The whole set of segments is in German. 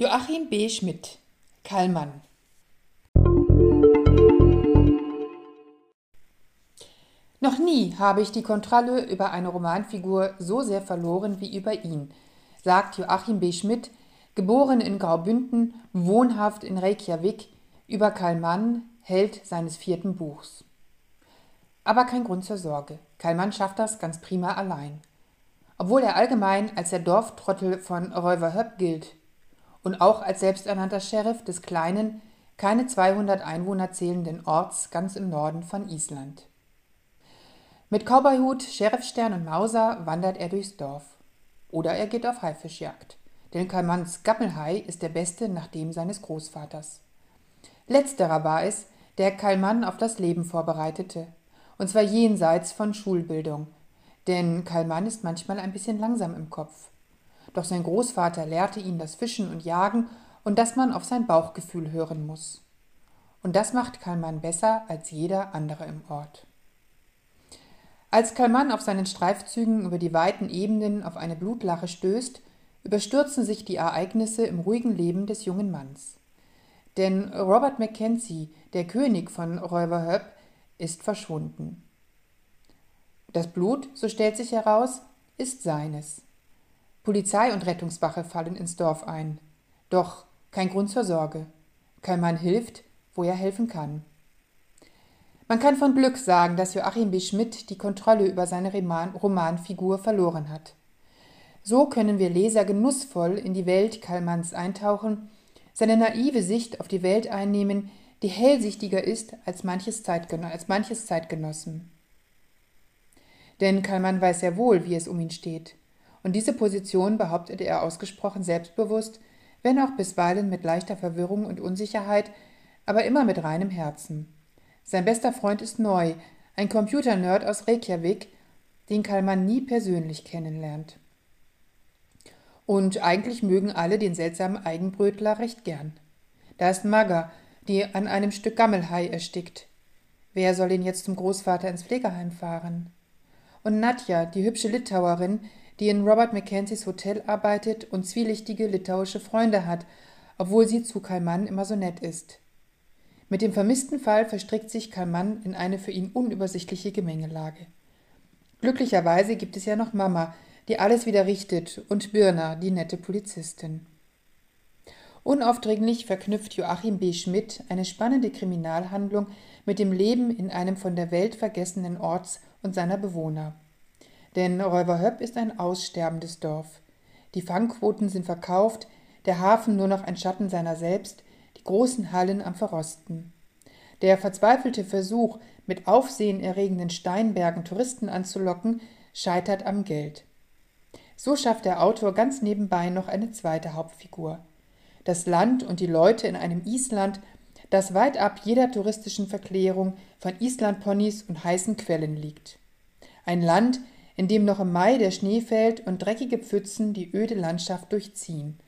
Joachim B. Schmidt Kallmann Noch nie habe ich die Kontrolle über eine Romanfigur so sehr verloren wie über ihn, sagt Joachim B. Schmidt, geboren in Graubünden, wohnhaft in Reykjavik, über Kallmann, Held seines vierten Buchs. Aber kein Grund zur Sorge. Kallmann schafft das ganz prima allein. Obwohl er allgemein als der Dorftrottel von Räuverhöpp gilt, und auch als selbsternannter Sheriff des kleinen, keine 200 Einwohner zählenden Orts ganz im Norden von Island. Mit Cowboyhut, Sheriffstern und Mauser wandert er durchs Dorf. Oder er geht auf Haifischjagd. Denn Kalmans Gammelhai ist der beste nach dem seines Großvaters. Letzterer war es, der Kalman auf das Leben vorbereitete. Und zwar jenseits von Schulbildung. Denn Kalman ist manchmal ein bisschen langsam im Kopf. Doch sein Großvater lehrte ihn das Fischen und Jagen und dass man auf sein Bauchgefühl hören muss. Und das macht Kalman besser als jeder andere im Ort. Als Kalman auf seinen Streifzügen über die weiten Ebenen auf eine Blutlache stößt, überstürzen sich die Ereignisse im ruhigen Leben des jungen Manns. Denn Robert Mackenzie, der König von Räuverhöpp, ist verschwunden. Das Blut, so stellt sich heraus, ist seines. Polizei und Rettungswache fallen ins Dorf ein. Doch kein Grund zur Sorge. Kein Mann hilft, wo er helfen kann. Man kann von Glück sagen, dass Joachim B. Schmidt die Kontrolle über seine Romanfigur verloren hat. So können wir Leser genussvoll in die Welt Kallmanns eintauchen, seine naive Sicht auf die Welt einnehmen, die hellsichtiger ist als manches, Zeitgen als manches Zeitgenossen. Denn Kallmann weiß sehr wohl, wie es um ihn steht und diese Position behauptete er ausgesprochen selbstbewusst, wenn auch bisweilen mit leichter Verwirrung und Unsicherheit, aber immer mit reinem Herzen. Sein bester Freund ist neu, ein Computernerd aus Reykjavik, den Kallmann nie persönlich kennenlernt. Und eigentlich mögen alle den seltsamen Eigenbrötler recht gern. Da ist Magga, die an einem Stück Gammelhai erstickt. Wer soll ihn jetzt zum Großvater ins Pflegeheim fahren? Und Nadja, die hübsche Litauerin, die in Robert Mackenzies Hotel arbeitet und zwielichtige litauische Freunde hat, obwohl sie zu Kalman immer so nett ist. Mit dem vermissten Fall verstrickt sich Kalman in eine für ihn unübersichtliche Gemengelage. Glücklicherweise gibt es ja noch Mama, die alles wieder richtet, und Birna, die nette Polizistin. Unaufdringlich verknüpft Joachim B. Schmidt eine spannende Kriminalhandlung mit dem Leben in einem von der Welt vergessenen Orts und seiner Bewohner. Denn Räuberhöpp ist ein aussterbendes Dorf. Die Fangquoten sind verkauft, der Hafen nur noch ein Schatten seiner selbst, die großen Hallen am Verrosten. Der verzweifelte Versuch, mit aufsehenerregenden Steinbergen Touristen anzulocken, scheitert am Geld. So schafft der Autor ganz nebenbei noch eine zweite Hauptfigur. Das Land und die Leute in einem Island, das weit ab jeder touristischen Verklärung von Islandponys und heißen Quellen liegt. Ein Land, in dem noch im Mai der Schnee fällt und dreckige Pfützen die öde Landschaft durchziehen,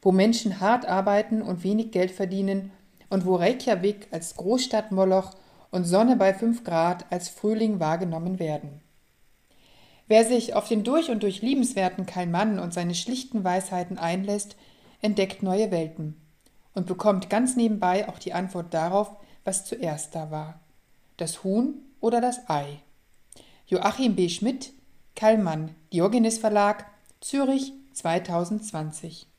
wo Menschen hart arbeiten und wenig Geld verdienen und wo Reykjavik als Großstadtmoloch und Sonne bei fünf Grad als Frühling wahrgenommen werden. Wer sich auf den durch und durch liebenswerten Karl Mann und seine schlichten Weisheiten einlässt, entdeckt neue Welten und bekommt ganz nebenbei auch die Antwort darauf, was zuerst da war. Das Huhn oder das Ei. Joachim B. Schmidt Kallmann, Diogenes Verlag, Zürich 2020